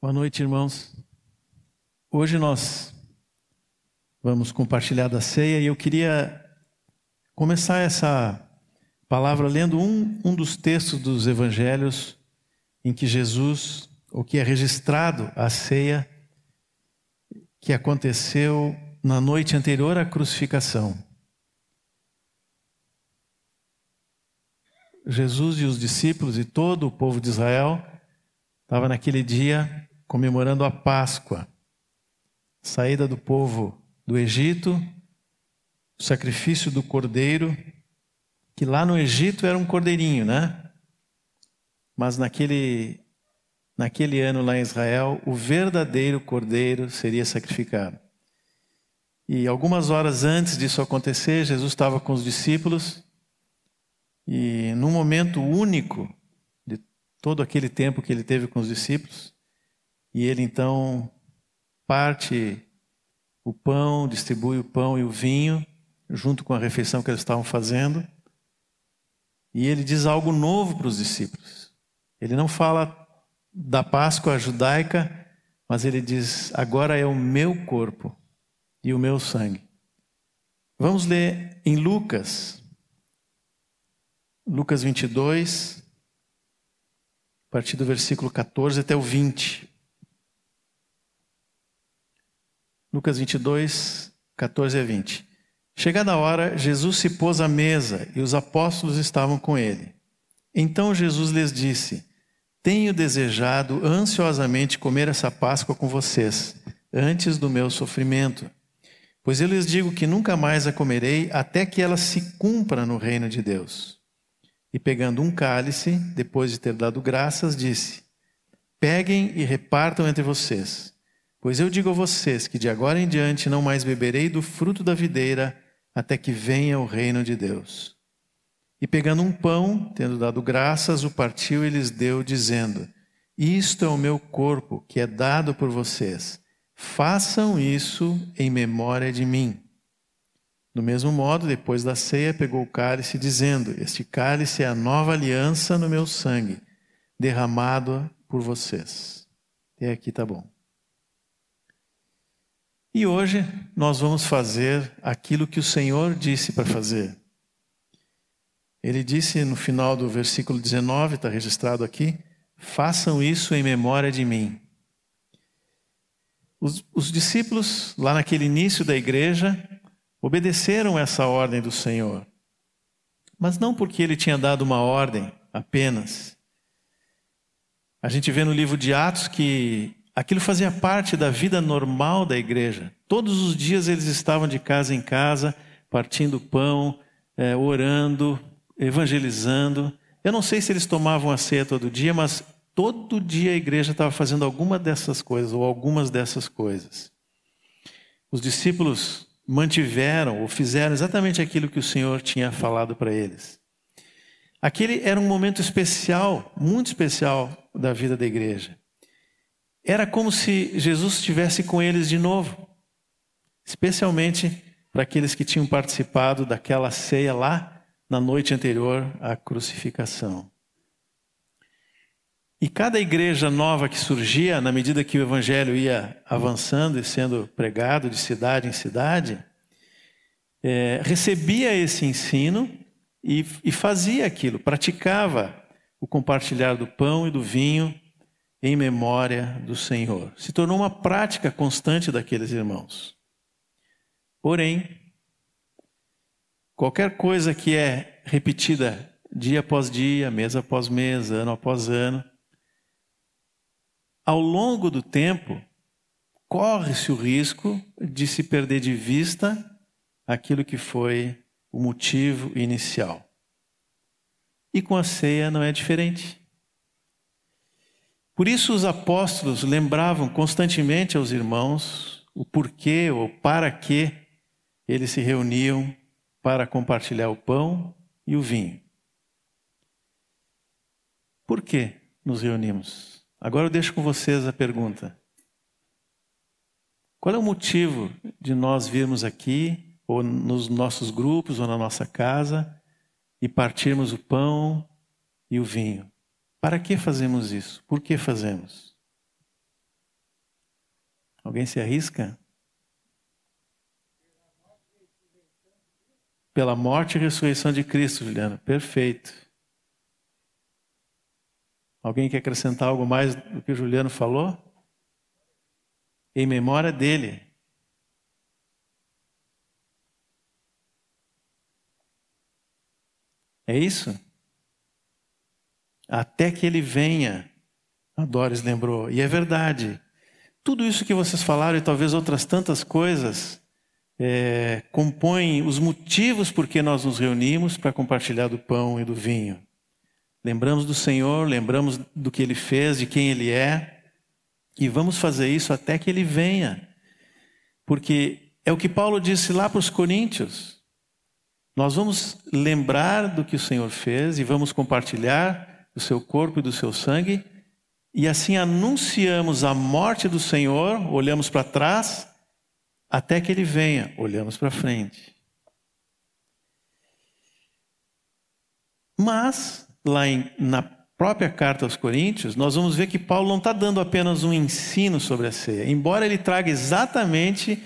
Boa noite, irmãos. Hoje nós vamos compartilhar da ceia e eu queria começar essa palavra lendo um, um dos textos dos evangelhos em que Jesus, o que é registrado a ceia que aconteceu na noite anterior à crucificação. Jesus e os discípulos e todo o povo de Israel estava naquele dia comemorando a Páscoa, saída do povo do Egito, o sacrifício do cordeiro, que lá no Egito era um cordeirinho, né? Mas naquele, naquele ano lá em Israel, o verdadeiro cordeiro seria sacrificado. E algumas horas antes disso acontecer, Jesus estava com os discípulos e num momento único de todo aquele tempo que ele teve com os discípulos, e ele então parte o pão, distribui o pão e o vinho, junto com a refeição que eles estavam fazendo. E ele diz algo novo para os discípulos. Ele não fala da Páscoa judaica, mas ele diz: agora é o meu corpo e o meu sangue. Vamos ler em Lucas, Lucas 22, a partir do versículo 14 até o 20. Lucas 22, 14 a 20. Chegada a hora, Jesus se pôs à mesa e os apóstolos estavam com ele. Então Jesus lhes disse: Tenho desejado ansiosamente comer essa Páscoa com vocês, antes do meu sofrimento. Pois eu lhes digo que nunca mais a comerei até que ela se cumpra no reino de Deus. E pegando um cálice, depois de ter dado graças, disse: Peguem e repartam entre vocês. Pois eu digo a vocês que de agora em diante não mais beberei do fruto da videira até que venha o reino de Deus. E pegando um pão, tendo dado graças, o partiu e lhes deu, dizendo: Isto é o meu corpo que é dado por vocês. Façam isso em memória de mim. Do mesmo modo, depois da ceia, pegou o cálice, dizendo: Este cálice é a nova aliança no meu sangue, derramado por vocês. Até aqui tá bom. E hoje nós vamos fazer aquilo que o Senhor disse para fazer. Ele disse no final do versículo 19, está registrado aqui: façam isso em memória de mim. Os, os, discípulos, lá naquele início da igreja, obedeceram essa ordem do Senhor. Mas não porque ele tinha dado uma ordem apenas. A gente vê no livro de Atos que Aquilo fazia parte da vida normal da igreja. Todos os dias eles estavam de casa em casa, partindo pão, é, orando, evangelizando. Eu não sei se eles tomavam a ceia todo dia, mas todo dia a igreja estava fazendo alguma dessas coisas, ou algumas dessas coisas. Os discípulos mantiveram ou fizeram exatamente aquilo que o Senhor tinha falado para eles. Aquele era um momento especial, muito especial da vida da igreja. Era como se Jesus estivesse com eles de novo, especialmente para aqueles que tinham participado daquela ceia lá na noite anterior à crucificação. E cada igreja nova que surgia, na medida que o evangelho ia avançando e sendo pregado de cidade em cidade, é, recebia esse ensino e, e fazia aquilo, praticava o compartilhar do pão e do vinho em memória do Senhor. Se tornou uma prática constante daqueles irmãos. Porém, qualquer coisa que é repetida dia após dia, mês após mês, ano após ano, ao longo do tempo, corre-se o risco de se perder de vista aquilo que foi o motivo inicial. E com a ceia não é diferente. Por isso, os apóstolos lembravam constantemente aos irmãos o porquê ou para que eles se reuniam para compartilhar o pão e o vinho. Por que nos reunimos? Agora eu deixo com vocês a pergunta. Qual é o motivo de nós virmos aqui, ou nos nossos grupos, ou na nossa casa, e partirmos o pão e o vinho? Para que fazemos isso? Por que fazemos? Alguém se arrisca? Pela morte e ressurreição de Cristo, Juliana. Perfeito. Alguém quer acrescentar algo mais do que o Juliano falou? Em memória dele. É isso? Até que ele venha, a Doris lembrou. E é verdade. Tudo isso que vocês falaram e talvez outras tantas coisas é, compõem os motivos por que nós nos reunimos para compartilhar do pão e do vinho. Lembramos do Senhor, lembramos do que Ele fez, de quem Ele é, e vamos fazer isso até que Ele venha. Porque é o que Paulo disse lá para os Coríntios. Nós vamos lembrar do que o Senhor fez e vamos compartilhar do seu corpo e do seu sangue, e assim anunciamos a morte do Senhor, olhamos para trás, até que Ele venha, olhamos para frente. Mas lá em, na própria carta aos Coríntios, nós vamos ver que Paulo não está dando apenas um ensino sobre a ceia, embora ele traga exatamente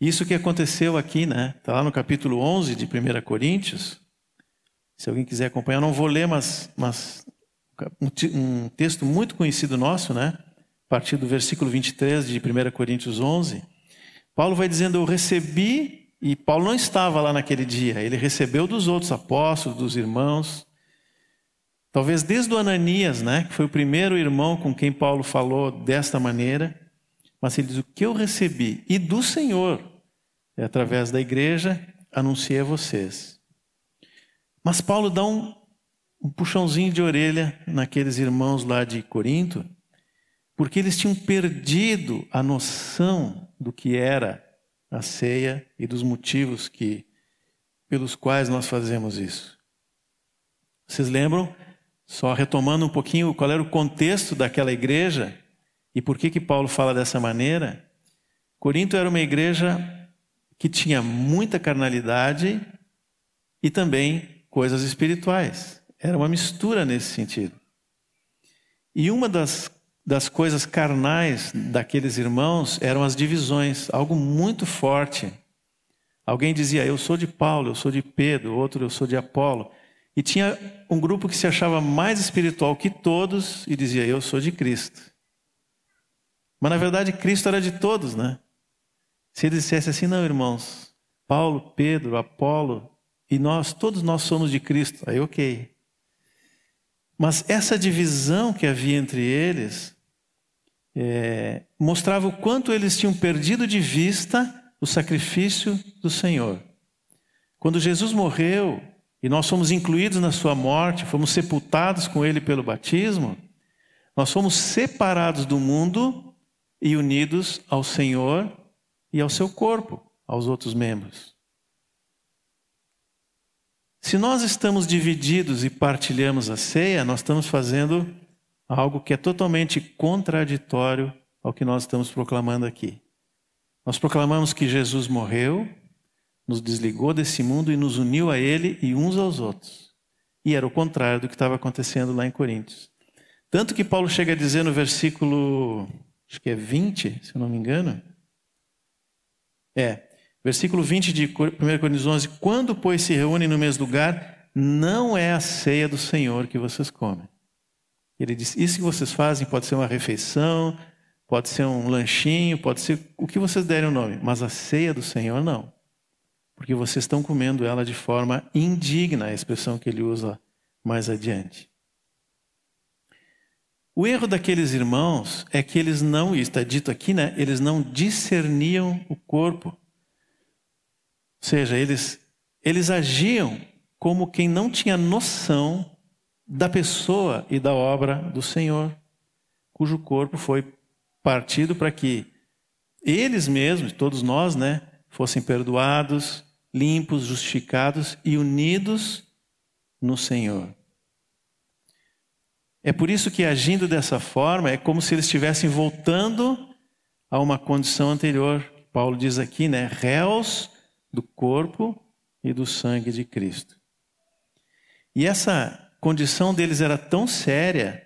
isso que aconteceu aqui, né? Está lá no capítulo 11 de 1 Coríntios. Se alguém quiser acompanhar, não vou ler, mas, mas um, um texto muito conhecido nosso, né? A partir do versículo 23 de 1 Coríntios 11. Paulo vai dizendo: Eu recebi, e Paulo não estava lá naquele dia, ele recebeu dos outros apóstolos, dos irmãos, Talvez desde o Ananias, né, que foi o primeiro irmão com quem Paulo falou desta maneira, mas ele diz: O que eu recebi e do Senhor, é através da igreja, anunciei a vocês. Mas Paulo dá um, um puxãozinho de orelha naqueles irmãos lá de Corinto, porque eles tinham perdido a noção do que era a ceia e dos motivos que pelos quais nós fazemos isso. Vocês lembram só retomando um pouquinho qual era o contexto daquela igreja e por que que Paulo fala dessa maneira. Corinto era uma igreja que tinha muita carnalidade e também coisas espirituais. Era uma mistura nesse sentido. E uma das, das coisas carnais daqueles irmãos eram as divisões, algo muito forte. Alguém dizia, eu sou de Paulo, eu sou de Pedro, outro, eu sou de Apolo. E tinha um grupo que se achava mais espiritual que todos e dizia: Eu sou de Cristo. Mas na verdade, Cristo era de todos, né? Se ele dissesse assim: Não, irmãos, Paulo, Pedro, Apolo e nós, todos nós somos de Cristo, aí ok. Mas essa divisão que havia entre eles é, mostrava o quanto eles tinham perdido de vista o sacrifício do Senhor. Quando Jesus morreu, e nós fomos incluídos na sua morte, fomos sepultados com ele pelo batismo, nós fomos separados do mundo e unidos ao Senhor e ao seu corpo, aos outros membros. Se nós estamos divididos e partilhamos a ceia, nós estamos fazendo algo que é totalmente contraditório ao que nós estamos proclamando aqui. Nós proclamamos que Jesus morreu, nos desligou desse mundo e nos uniu a Ele e uns aos outros. E era o contrário do que estava acontecendo lá em Coríntios. Tanto que Paulo chega a dizer no versículo, acho que é 20, se eu não me engano. É, versículo 20 de 1 Coríntios 11: Quando, pois, se reúnem no mesmo lugar, não é a ceia do Senhor que vocês comem. Ele diz: Isso que vocês fazem pode ser uma refeição, pode ser um lanchinho, pode ser o que vocês derem o nome, mas a ceia do Senhor não porque vocês estão comendo ela de forma indigna, a expressão que ele usa mais adiante. O erro daqueles irmãos é que eles não, está dito aqui, né? Eles não discerniam o corpo. Ou seja, eles, eles agiam como quem não tinha noção da pessoa e da obra do Senhor, cujo corpo foi partido para que eles mesmos, todos nós, né, fossem perdoados, limpos, justificados e unidos no Senhor. É por isso que agindo dessa forma é como se eles estivessem voltando a uma condição anterior. Paulo diz aqui, né? Réus do corpo e do sangue de Cristo. E essa condição deles era tão séria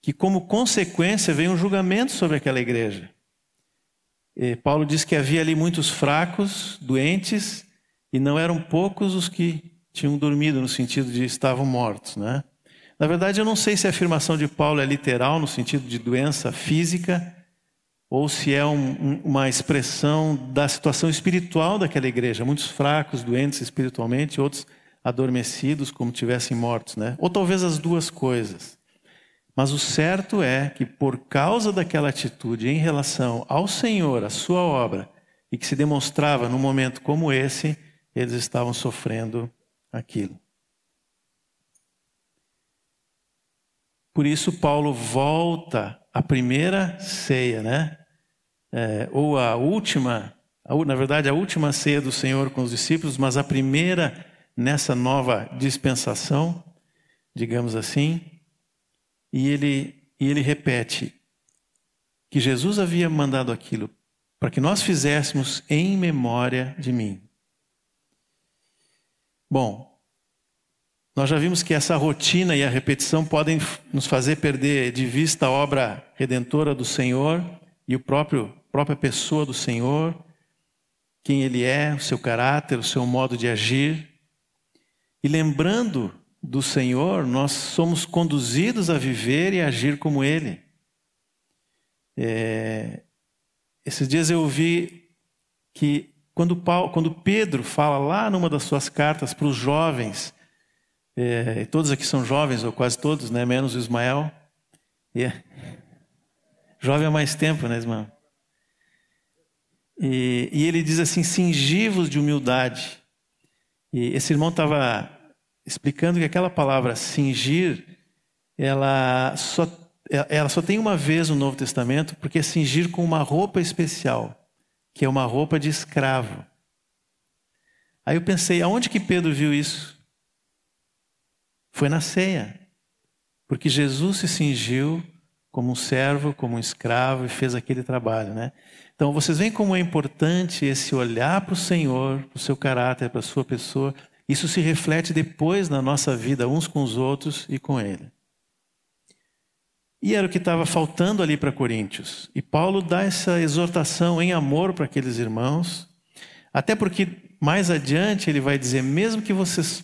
que, como consequência, veio um julgamento sobre aquela igreja. Paulo diz que havia ali muitos fracos, doentes, e não eram poucos os que tinham dormido, no sentido de estavam mortos. Né? Na verdade, eu não sei se a afirmação de Paulo é literal, no sentido de doença física, ou se é um, uma expressão da situação espiritual daquela igreja. Muitos fracos, doentes espiritualmente, outros adormecidos, como tivessem mortos. Né? Ou talvez as duas coisas. Mas o certo é que, por causa daquela atitude em relação ao Senhor, à sua obra, e que se demonstrava num momento como esse, eles estavam sofrendo aquilo. Por isso, Paulo volta à primeira ceia, né? É, ou a última, na verdade, a última ceia do Senhor com os discípulos, mas a primeira nessa nova dispensação, digamos assim. E ele, e ele repete que Jesus havia mandado aquilo para que nós fizéssemos em memória de mim. Bom, nós já vimos que essa rotina e a repetição podem nos fazer perder de vista a obra redentora do Senhor e o próprio própria pessoa do Senhor, quem ele é, o seu caráter, o seu modo de agir. E lembrando do Senhor, nós somos conduzidos a viver e agir como Ele. É, esses dias eu ouvi que quando, Paulo, quando Pedro fala lá numa das suas cartas para os jovens, é, todos aqui são jovens, ou quase todos, né, menos o Ismael. É. Jovem há mais tempo, né, Ismael? E, e ele diz assim: cingivos de humildade. E esse irmão estava explicando que aquela palavra cingir, ela só, ela só tem uma vez no Novo Testamento, porque é cingir com uma roupa especial, que é uma roupa de escravo. Aí eu pensei, aonde que Pedro viu isso? Foi na ceia. Porque Jesus se cingiu como um servo, como um escravo e fez aquele trabalho, né? Então vocês veem como é importante esse olhar para o Senhor, para o seu caráter, para a sua pessoa isso se reflete depois na nossa vida, uns com os outros e com Ele. E era o que estava faltando ali para Coríntios. E Paulo dá essa exortação em amor para aqueles irmãos, até porque mais adiante ele vai dizer: mesmo que vocês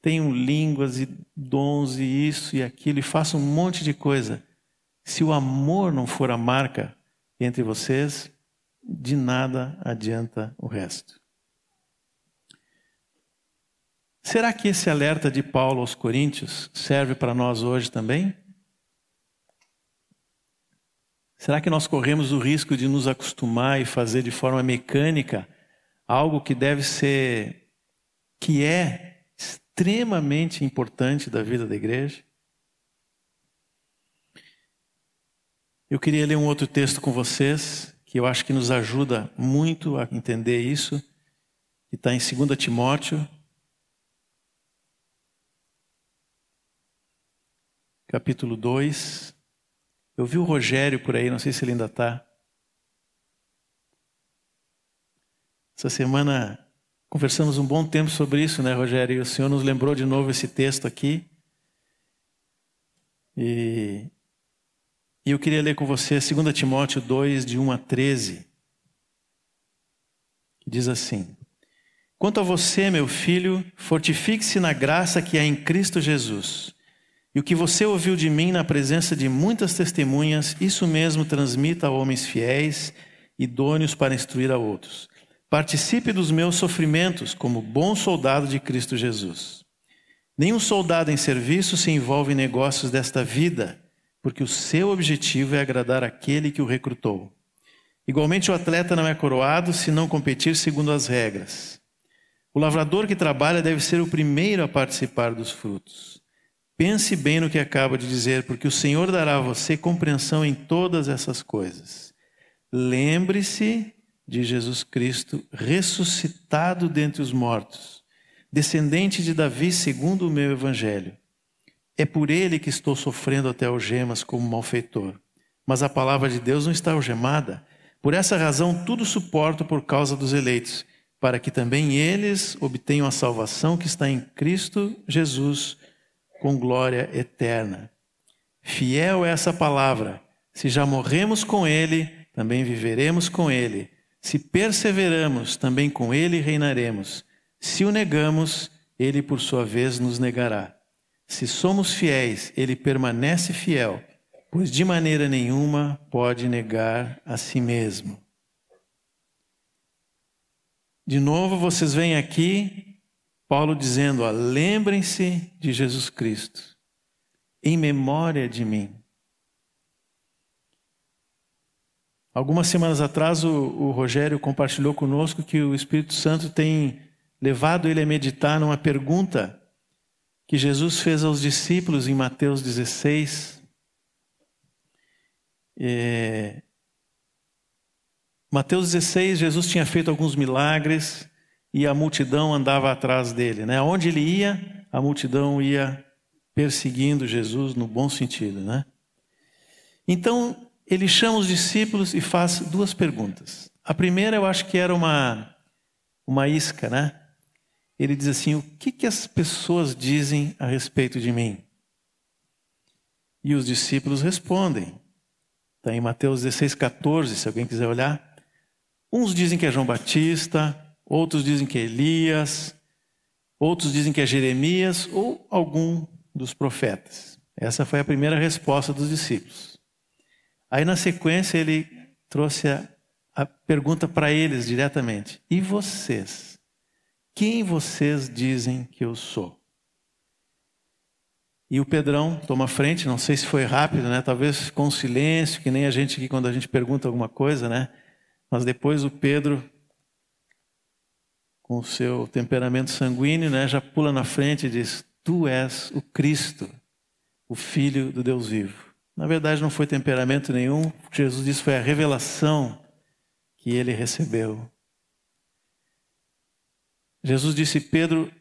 tenham línguas e dons e isso e aquilo, e façam um monte de coisa, se o amor não for a marca entre vocês, de nada adianta o resto. Será que esse alerta de Paulo aos Coríntios serve para nós hoje também? Será que nós corremos o risco de nos acostumar e fazer de forma mecânica algo que deve ser, que é extremamente importante da vida da igreja? Eu queria ler um outro texto com vocês, que eu acho que nos ajuda muito a entender isso, que está em 2 Timóteo, capítulo 2. Eu vi o Rogério por aí, não sei se ele ainda está. Essa semana conversamos um bom tempo sobre isso, né, Rogério? E o Senhor nos lembrou de novo esse texto aqui. E, e eu queria ler com você 2 Timóteo 2, de 1 a 13. Que diz assim: Quanto a você, meu filho, fortifique-se na graça que há em Cristo Jesus. E o que você ouviu de mim na presença de muitas testemunhas, isso mesmo transmita a homens fiéis, idôneos para instruir a outros. Participe dos meus sofrimentos como bom soldado de Cristo Jesus. Nenhum soldado em serviço se envolve em negócios desta vida, porque o seu objetivo é agradar aquele que o recrutou. Igualmente, o atleta não é coroado se não competir segundo as regras. O lavrador que trabalha deve ser o primeiro a participar dos frutos. Pense bem no que acaba de dizer, porque o Senhor dará a você compreensão em todas essas coisas. Lembre-se de Jesus Cristo ressuscitado dentre os mortos, descendente de Davi segundo o meu evangelho. É por ele que estou sofrendo até algemas como malfeitor. Mas a palavra de Deus não está algemada. Por essa razão, tudo suporto por causa dos eleitos, para que também eles obtenham a salvação que está em Cristo Jesus com glória eterna. Fiel é essa palavra. Se já morremos com Ele, também viveremos com ele. Se perseveramos, também com ele reinaremos. Se o negamos, ele por sua vez nos negará. Se somos fiéis, ele permanece fiel, pois de maneira nenhuma pode negar a si mesmo. De novo, vocês vêm aqui, Paulo dizendo: lembrem-se de Jesus Cristo, em memória de mim. Algumas semanas atrás, o, o, Rogério compartilhou conosco que o Espírito Santo tem levado ele a meditar numa pergunta que Jesus fez aos discípulos em Mateus 16. É... Mateus 16, Jesus tinha feito alguns milagres e a multidão andava atrás dele. Né? Onde ele ia, a multidão ia perseguindo Jesus no bom sentido. Né? Então, ele chama os discípulos e faz duas perguntas. A primeira eu acho que era uma, uma isca, né? Ele diz assim: O que, que as pessoas dizem a respeito de mim? E os discípulos respondem. Está em Mateus 16, 14, se alguém quiser olhar. Uns dizem que é João Batista, outros dizem que é Elias, outros dizem que é Jeremias ou algum dos profetas. Essa foi a primeira resposta dos discípulos. Aí na sequência ele trouxe a, a pergunta para eles diretamente: E vocês? Quem vocês dizem que eu sou? E o Pedrão toma frente, não sei se foi rápido, né? Talvez com silêncio, que nem a gente aqui quando a gente pergunta alguma coisa, né? Mas depois o Pedro, com o seu temperamento sanguíneo, né, já pula na frente e diz: Tu és o Cristo, o Filho do Deus vivo. Na verdade, não foi temperamento nenhum, Jesus disse foi a revelação que ele recebeu. Jesus disse, Pedro,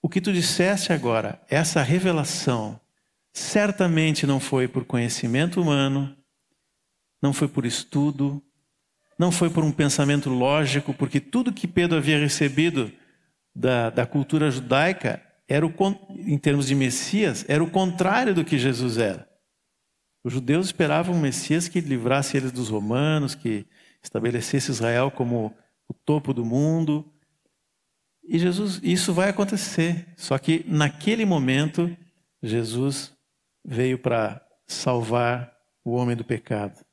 o que tu disseste agora, essa revelação, certamente não foi por conhecimento humano, não foi por estudo, não foi por um pensamento lógico, porque tudo que Pedro havia recebido da, da cultura judaica, era o, em termos de Messias, era o contrário do que Jesus era. Os judeus esperavam um Messias que livrasse eles dos romanos, que estabelecesse Israel como o topo do mundo. E Jesus, isso vai acontecer. Só que naquele momento, Jesus veio para salvar o homem do pecado.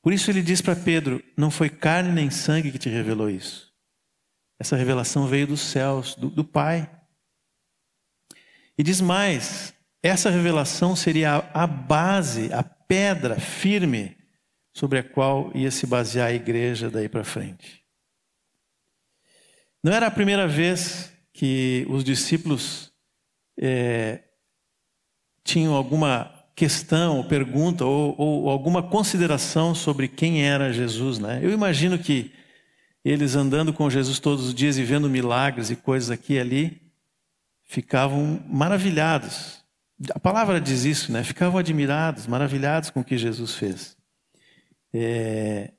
Por isso ele diz para Pedro: Não foi carne nem sangue que te revelou isso. Essa revelação veio dos céus, do, do Pai. E diz mais: essa revelação seria a base, a pedra firme sobre a qual ia se basear a igreja daí para frente. Não era a primeira vez que os discípulos é, tinham alguma questão, ou pergunta, ou, ou, alguma consideração sobre quem era Jesus. Né? Eu imagino que eles andando com Jesus todos os dias e vendo milagres e coisas aqui e ali, ficavam maravilhados a palavra diz isso, né? Ficavam admirados, maravilhados com o que Jesus fez. É...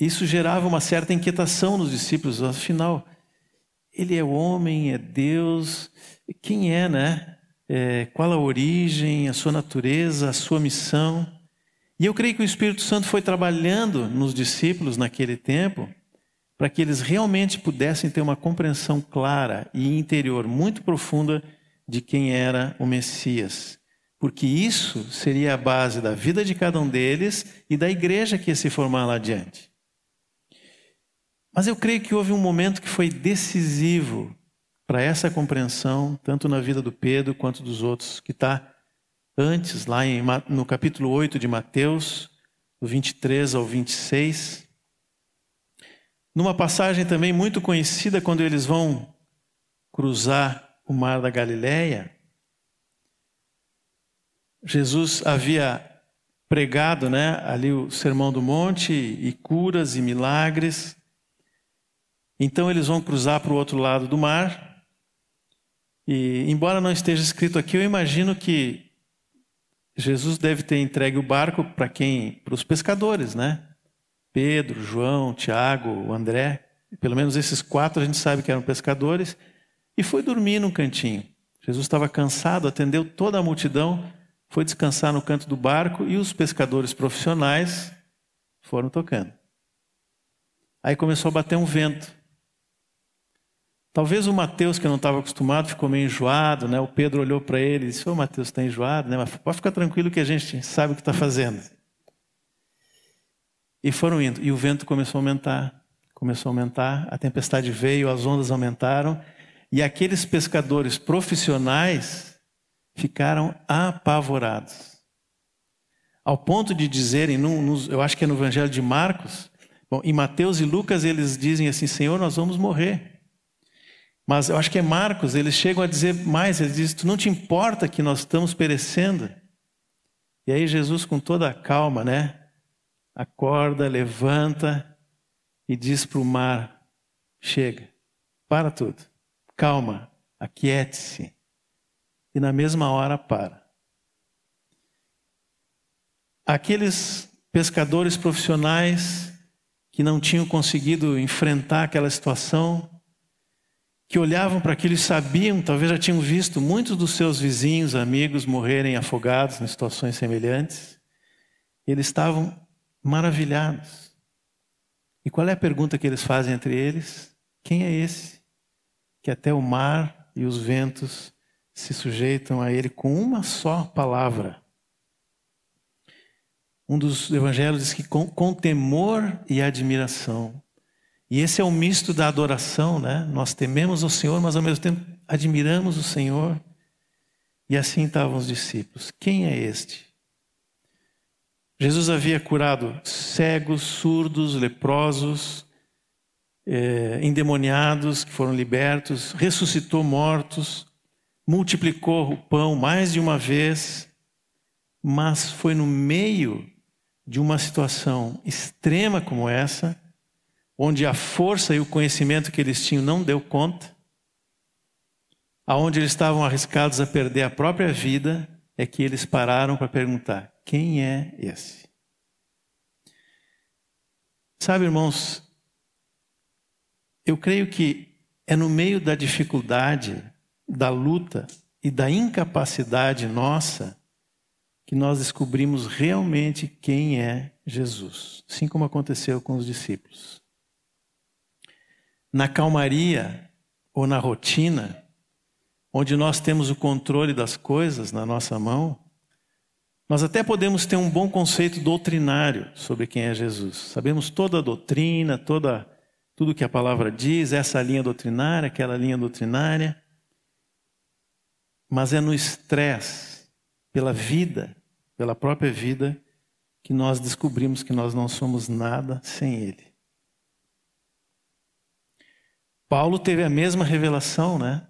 Isso gerava uma certa inquietação nos discípulos. Afinal, ele é homem, é Deus. Quem é, né? É, qual a origem, a sua natureza, a sua missão? E eu creio que o Espírito Santo foi trabalhando nos discípulos naquele tempo para que eles realmente pudessem ter uma compreensão clara e interior muito profunda de quem era o Messias, porque isso seria a base da vida de cada um deles e da igreja que ia se formar lá adiante. Mas eu creio que houve um momento que foi decisivo para essa compreensão, tanto na vida do Pedro quanto dos outros, que está antes, lá em, no capítulo 8 de Mateus, do 23 ao 26. Numa passagem também muito conhecida, quando eles vão cruzar o mar da Galileia, Jesus havia pregado, né, ali o Sermão do Monte e curas e milagres. Então eles vão cruzar para o outro lado do mar. E embora não esteja escrito aqui, eu imagino que Jesus deve ter entregue o barco para quem? Para os pescadores, né? Pedro, João, Tiago, André. Pelo menos esses quatro a gente sabe que eram pescadores e foi dormir num cantinho. Jesus estava cansado, atendeu toda a multidão, foi descansar no canto do barco e os pescadores profissionais foram tocando. Aí começou a bater um vento. Talvez o Mateus, que não estava acostumado, ficou meio enjoado, né? O Pedro olhou para ele e disse: Ô Mateus, está enjoado, né? Mas pode ficar tranquilo que a gente sabe o que está fazendo. E foram indo. E o vento começou a aumentar, começou a aumentar, a tempestade veio, as ondas aumentaram, e aqueles pescadores profissionais ficaram apavorados. Ao ponto de dizerem, eu acho que é no Evangelho de Marcos, bom, em Mateus e Lucas eles dizem assim: Senhor, nós vamos morrer. Mas eu acho que é Marcos, eles chegam a dizer mais, eles dizem, tu não te importa que nós estamos perecendo? E aí Jesus com toda a calma, né? Acorda, levanta e diz para o mar, chega, para tudo, calma, aquiete-se. E na mesma hora para. Aqueles pescadores profissionais que não tinham conseguido enfrentar aquela situação, que olhavam para aquilo e sabiam, talvez já tinham visto muitos dos seus vizinhos, amigos morrerem afogados em situações semelhantes. Eles estavam maravilhados. E qual é a pergunta que eles fazem entre eles? Quem é esse que até o mar e os ventos se sujeitam a ele com uma só palavra? Um dos evangelhos diz que com, com temor e admiração e esse é o misto da adoração, né? Nós tememos o Senhor, mas ao mesmo tempo admiramos o Senhor. E assim estavam os discípulos. Quem é este? Jesus havia curado cegos, surdos, leprosos, é, endemoniados que foram libertos, ressuscitou mortos, multiplicou o pão mais de uma vez, mas foi no meio de uma situação extrema como essa onde a força e o conhecimento que eles tinham não deu conta, aonde eles estavam arriscados a perder a própria vida, é que eles pararam para perguntar: quem é esse? Sabe, irmãos, eu creio que é no meio da dificuldade, da luta e da incapacidade nossa que nós descobrimos realmente quem é Jesus, assim como aconteceu com os discípulos na calmaria ou na rotina, onde nós temos o controle das coisas na nossa mão, nós até podemos ter um bom conceito doutrinário sobre quem é Jesus. Sabemos toda a doutrina, toda tudo que a palavra diz, essa linha doutrinária, aquela linha doutrinária. Mas é no estresse, pela vida, pela própria vida, que nós descobrimos que nós não somos nada sem Ele. Paulo teve a mesma revelação, né?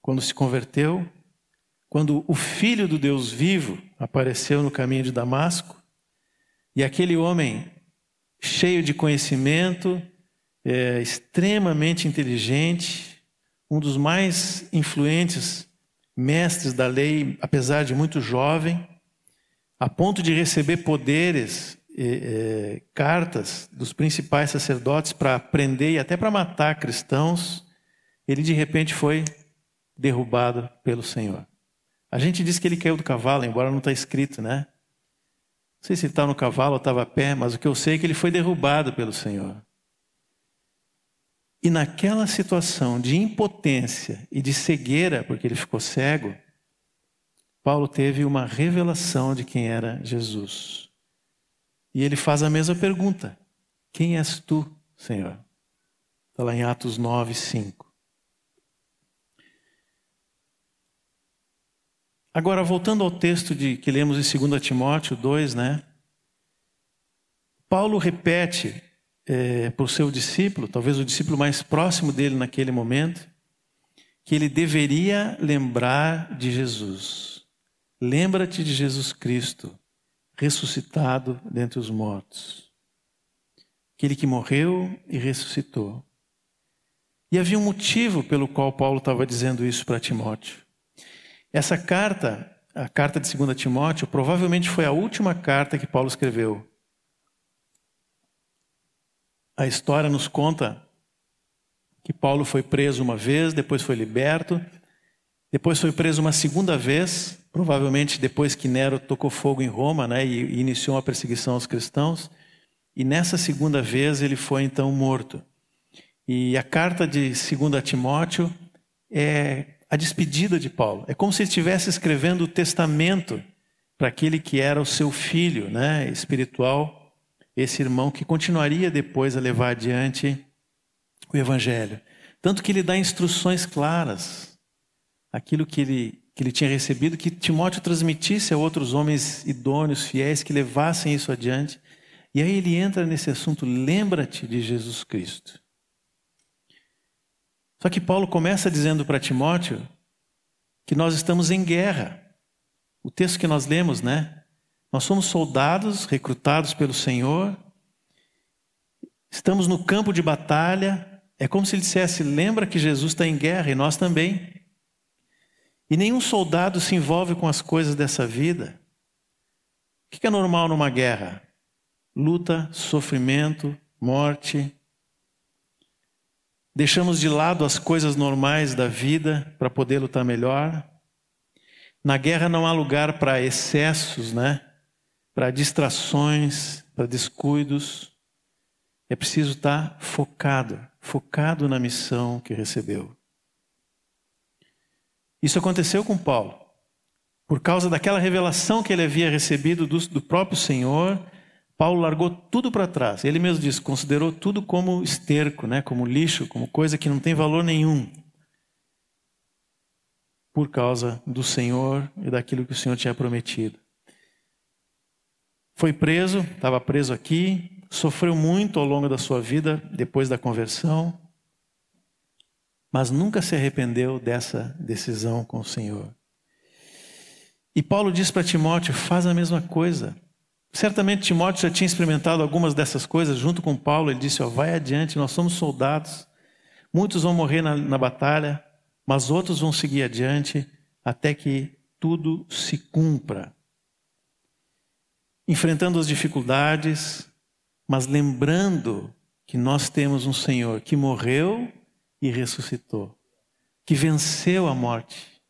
Quando se converteu, quando o Filho do Deus vivo apareceu no caminho de Damasco, e aquele homem cheio de conhecimento, é, extremamente inteligente, um dos mais influentes mestres da lei, apesar de muito jovem, a ponto de receber poderes é, cartas dos principais sacerdotes para prender e até para matar cristãos, ele de repente foi derrubado pelo Senhor. A gente diz que ele caiu do cavalo, embora não está escrito, né? Não sei se ele estava no cavalo ou estava a pé, mas o que eu sei é que ele foi derrubado pelo Senhor. E naquela situação de impotência e de cegueira, porque ele ficou cego, Paulo teve uma revelação de quem era Jesus. E ele faz a mesma pergunta: Quem és tu, Senhor? Está lá em Atos 9, 5. Agora, voltando ao texto de, que lemos em 2 Timóteo 2, né? Paulo repete é, para o seu discípulo, talvez o discípulo mais próximo dele naquele momento, que ele deveria lembrar de Jesus. Lembra-te de Jesus Cristo, ressuscitado dentre os mortos. Aquele que morreu e ressuscitou. E havia um motivo pelo qual Paulo estava dizendo isso para Timóteo. Essa carta, a carta de 2 Timóteo, provavelmente foi a última carta que Paulo escreveu. A história nos conta que Paulo foi preso uma vez, depois foi liberto, depois foi preso uma segunda vez provavelmente depois que Nero tocou fogo em Roma, né, e iniciou a perseguição aos cristãos. E nessa segunda vez ele foi então morto. E a carta de 2 Timóteo é a despedida de Paulo. É como se estivesse escrevendo o testamento para aquele que era o seu filho, né, espiritual, esse irmão que continuaria depois a levar adiante o evangelho. Tanto que ele dá instruções claras, aquilo que ele, que ele tinha recebido, que Timóteo transmitisse a outros homens idôneos, fiéis, que levassem isso adiante. E aí ele entra nesse assunto: lembra-te de Jesus Cristo. Só que Paulo começa dizendo para Timóteo que nós estamos em guerra. O texto que nós lemos, né? Nós somos soldados recrutados pelo Senhor, estamos no campo de batalha, é como se ele dissesse: lembra que Jesus está em guerra e nós também. E nenhum soldado se envolve com as coisas dessa vida. O que é normal numa guerra? Luta, sofrimento, morte. Deixamos de lado as coisas normais da vida para poder lutar melhor. Na guerra não há lugar para excessos, né? Para distrações, para descuidos. É preciso estar focado focado na missão que recebeu. Isso aconteceu com Paulo. Por causa daquela revelação que ele havia recebido do, do próprio Senhor, Paulo largou tudo para trás. Ele mesmo disse, considerou tudo como esterco, né, como lixo, como coisa que não tem valor nenhum. Por causa do Senhor e daquilo que o Senhor tinha prometido. Foi preso, estava preso aqui, sofreu muito ao longo da sua vida depois da conversão, mas nunca se arrependeu dessa decisão com o Senhor. E Paulo diz para Timóteo: faz a mesma coisa. Certamente Timóteo já tinha experimentado algumas dessas coisas junto com Paulo. Ele disse: ó, vai adiante, nós somos soldados. Muitos vão morrer na, na batalha, mas outros vão seguir adiante até que tudo se cumpra. Enfrentando as dificuldades, mas lembrando que nós temos um Senhor que morreu e ressuscitou, que venceu a morte,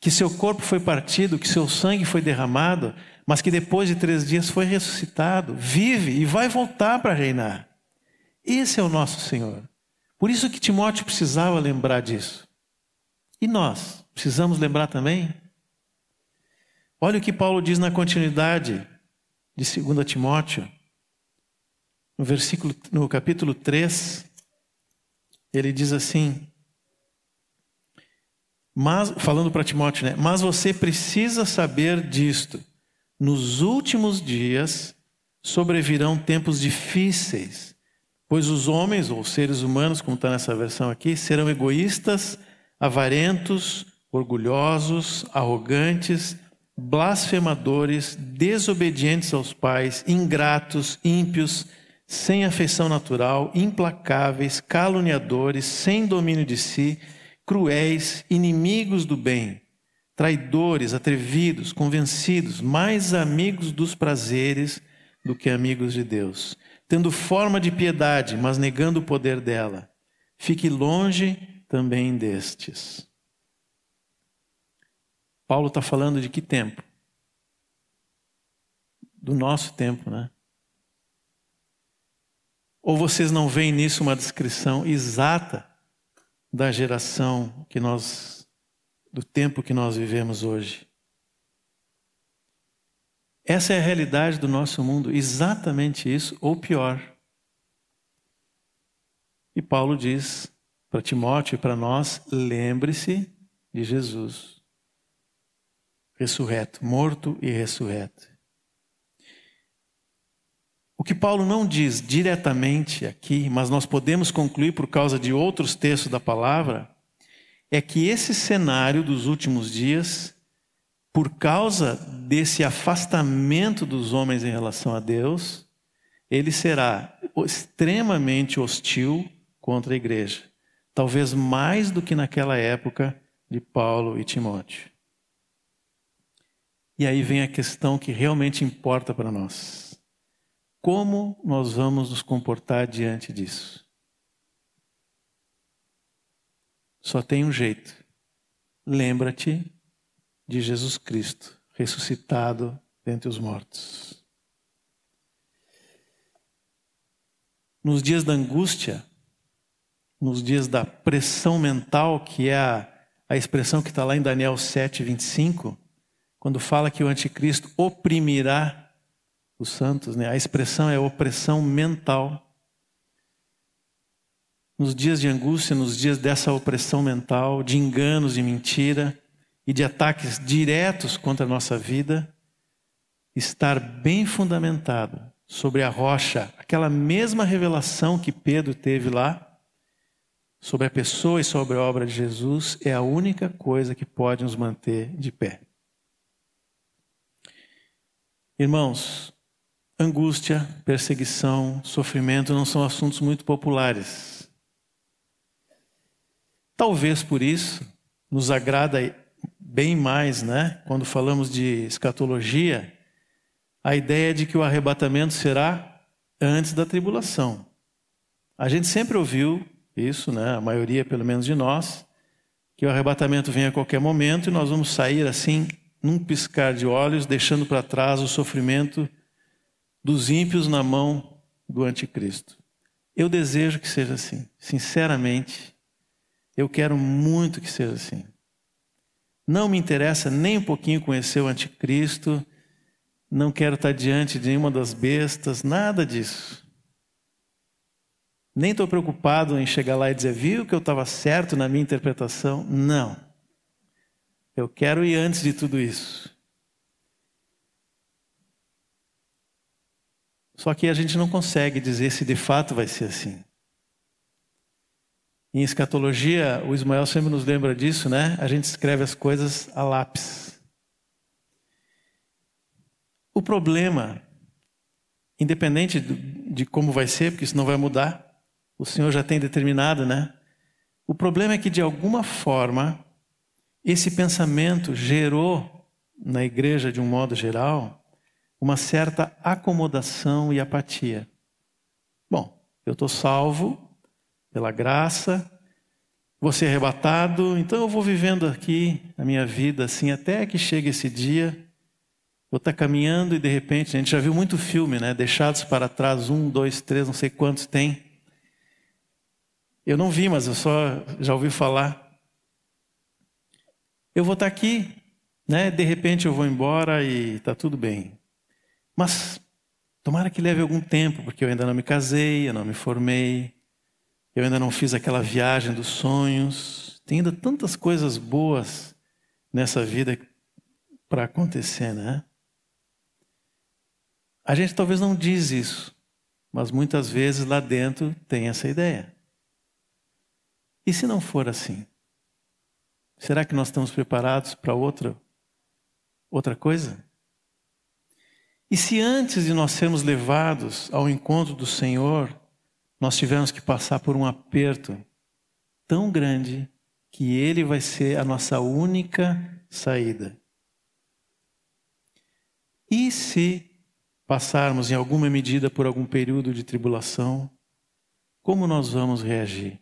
que seu corpo foi partido, que seu sangue foi derramado, mas que depois de três dias foi ressuscitado, vive e vai voltar para reinar. Esse é o nosso Senhor. Por isso que Timóteo precisava lembrar disso. E nós precisamos lembrar também? Olha o que Paulo diz na continuidade de 2 Timóteo no versículo, no capítulo 3, ele diz assim: mas, falando para Timóteo, né? Mas você precisa saber disto. Nos últimos dias sobrevirão tempos difíceis, pois os homens, ou seres humanos, como está nessa versão aqui, serão egoístas, avarentos, orgulhosos, arrogantes, blasfemadores, desobedientes aos pais, ingratos, ímpios, sem afeição natural, implacáveis, caluniadores, sem domínio de si, cruéis, inimigos do bem, traidores, atrevidos, convencidos, mais amigos dos prazeres do que amigos de Deus, tendo forma de piedade, mas negando o poder dela. Fique longe também destes. Paulo está falando de que tempo? Do nosso tempo, né? Ou vocês não veem nisso uma descrição exata da geração que nós, do tempo que nós vivemos hoje? Essa é a realidade do nosso mundo, exatamente isso, ou pior. E Paulo diz para Timóteo e para nós: lembre-se de Jesus, ressurreto, morto e ressurreto. O que Paulo não diz diretamente aqui, mas nós podemos concluir por causa de outros textos da palavra, é que esse cenário dos últimos dias, por causa desse afastamento dos homens em relação a Deus, ele será extremamente hostil contra a igreja. Talvez mais do que naquela época de Paulo e Timóteo. E aí vem a questão que realmente importa para nós. Como nós vamos nos comportar diante disso? Só tem um jeito. Lembra-te de Jesus Cristo, ressuscitado dentre os mortos. Nos dias da angústia, nos dias da pressão mental, que é a, a expressão que está lá em Daniel 7, 25, quando fala que o anticristo oprimirá os santos, né? a expressão é opressão mental. Nos dias de angústia, nos dias dessa opressão mental, de enganos, de mentira e de ataques diretos contra a nossa vida, estar bem fundamentado sobre a rocha, aquela mesma revelação que Pedro teve lá, sobre a pessoa e sobre a obra de Jesus, é a única coisa que pode nos manter de pé. Irmãos, angústia, perseguição, sofrimento não são assuntos muito populares. Talvez por isso nos agrada bem mais, né, quando falamos de escatologia, a ideia de que o arrebatamento será antes da tribulação. A gente sempre ouviu isso, né? A maioria, pelo menos de nós, que o arrebatamento vem a qualquer momento e nós vamos sair assim, num piscar de olhos, deixando para trás o sofrimento dos ímpios na mão do anticristo. Eu desejo que seja assim, sinceramente. Eu quero muito que seja assim. Não me interessa nem um pouquinho conhecer o anticristo não quero estar diante de nenhuma das bestas, nada disso. Nem estou preocupado em chegar lá e dizer, viu que eu estava certo na minha interpretação? Não. Eu quero ir antes de tudo isso. Só que a gente não consegue dizer se de fato vai ser assim. Em escatologia, o Ismael sempre nos lembra disso, né? A gente escreve as coisas a lápis. O problema, independente de como vai ser, porque isso não vai mudar, o Senhor já tem determinado, né? O problema é que, de alguma forma, esse pensamento gerou na igreja, de um modo geral, uma certa acomodação e apatia. Bom, eu estou salvo pela graça, vou ser arrebatado, então eu vou vivendo aqui a minha vida assim até que chegue esse dia Vou estar caminhando e de repente, a gente já viu muito filme, né? Deixados para trás, um, dois, três, não sei quantos tem. Eu não vi, mas eu só já ouvi falar. Eu vou estar aqui, né? De repente eu vou embora e está tudo bem. Mas tomara que leve algum tempo, porque eu ainda não me casei, eu não me formei, eu ainda não fiz aquela viagem dos sonhos. Tem ainda tantas coisas boas nessa vida para acontecer, né? A gente talvez não diz isso, mas muitas vezes lá dentro tem essa ideia. E se não for assim? Será que nós estamos preparados para outra outra coisa? E se antes de nós sermos levados ao encontro do Senhor, nós tivermos que passar por um aperto tão grande que ele vai ser a nossa única saída? E se passarmos em alguma medida por algum período de tribulação, como nós vamos reagir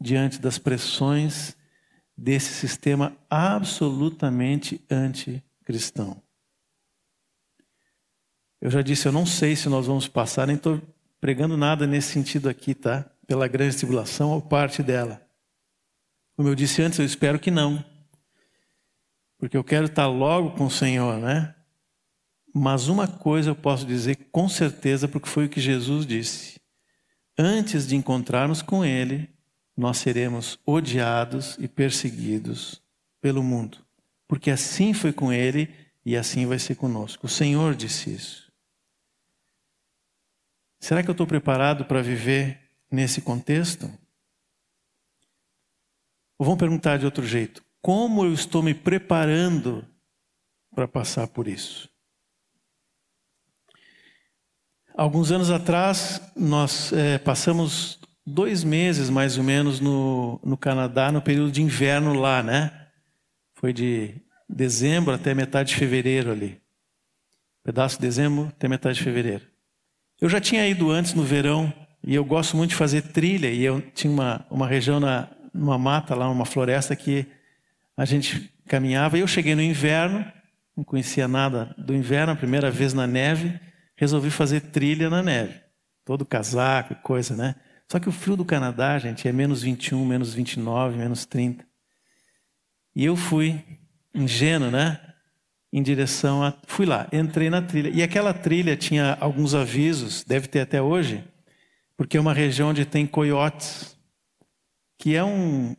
diante das pressões desse sistema absolutamente anticristão? Eu já disse, eu não sei se nós vamos passar, nem estou pregando nada nesse sentido aqui, tá? Pela grande tribulação ou parte dela. Como eu disse antes, eu espero que não. Porque eu quero estar logo com o Senhor, né? Mas uma coisa eu posso dizer com certeza, porque foi o que Jesus disse: antes de encontrarmos com Ele, nós seremos odiados e perseguidos pelo mundo. Porque assim foi com Ele e assim vai ser conosco. O Senhor disse isso. Será que eu estou preparado para viver nesse contexto? Ou vamos perguntar de outro jeito: como eu estou me preparando para passar por isso? Alguns anos atrás, nós é, passamos dois meses mais ou menos no, no Canadá, no período de inverno lá, né? Foi de dezembro até metade de fevereiro ali. Pedaço de dezembro até metade de fevereiro. Eu já tinha ido antes no verão e eu gosto muito de fazer trilha e eu tinha uma, uma região na, numa mata lá, uma floresta que a gente caminhava. Eu cheguei no inverno, não conhecia nada do inverno, a primeira vez na neve, resolvi fazer trilha na neve. Todo casaco e coisa, né? Só que o frio do Canadá, gente, é menos 21, menos 29, menos 30. E eu fui, ingênuo, né? Em direção a. Fui lá, entrei na trilha. E aquela trilha tinha alguns avisos, deve ter até hoje, porque é uma região onde tem coiotes, que é um.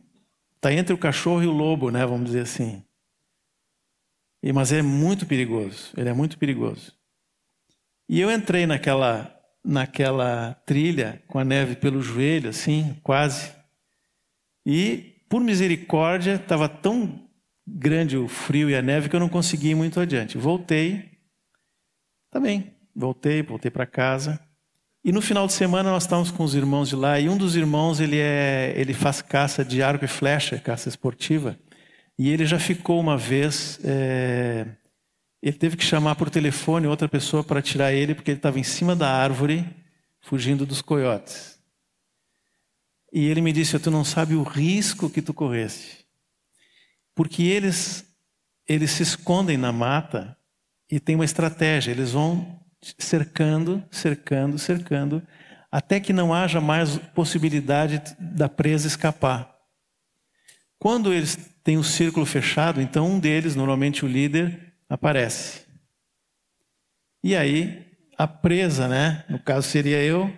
Está entre o cachorro e o lobo, né? Vamos dizer assim. E, mas é muito perigoso. Ele é muito perigoso. E eu entrei naquela naquela trilha com a neve pelo joelho, assim, quase. E, por misericórdia, estava tão grande o frio e a neve que eu não consegui ir muito adiante. Voltei, tá bem, voltei, voltei para casa. E no final de semana nós estávamos com os irmãos de lá e um dos irmãos ele é, ele faz caça de arco e flecha, caça esportiva. E ele já ficou uma vez é, ele teve que chamar por telefone outra pessoa para tirar ele, porque ele estava em cima da árvore, fugindo dos coiotes. E ele me disse: Tu não sabe o risco que tu correste. Porque eles, eles se escondem na mata e tem uma estratégia. Eles vão cercando, cercando, cercando, até que não haja mais possibilidade da presa escapar. Quando eles têm o um círculo fechado, então um deles, normalmente o líder, aparece. E aí, a presa, né? No caso seria eu,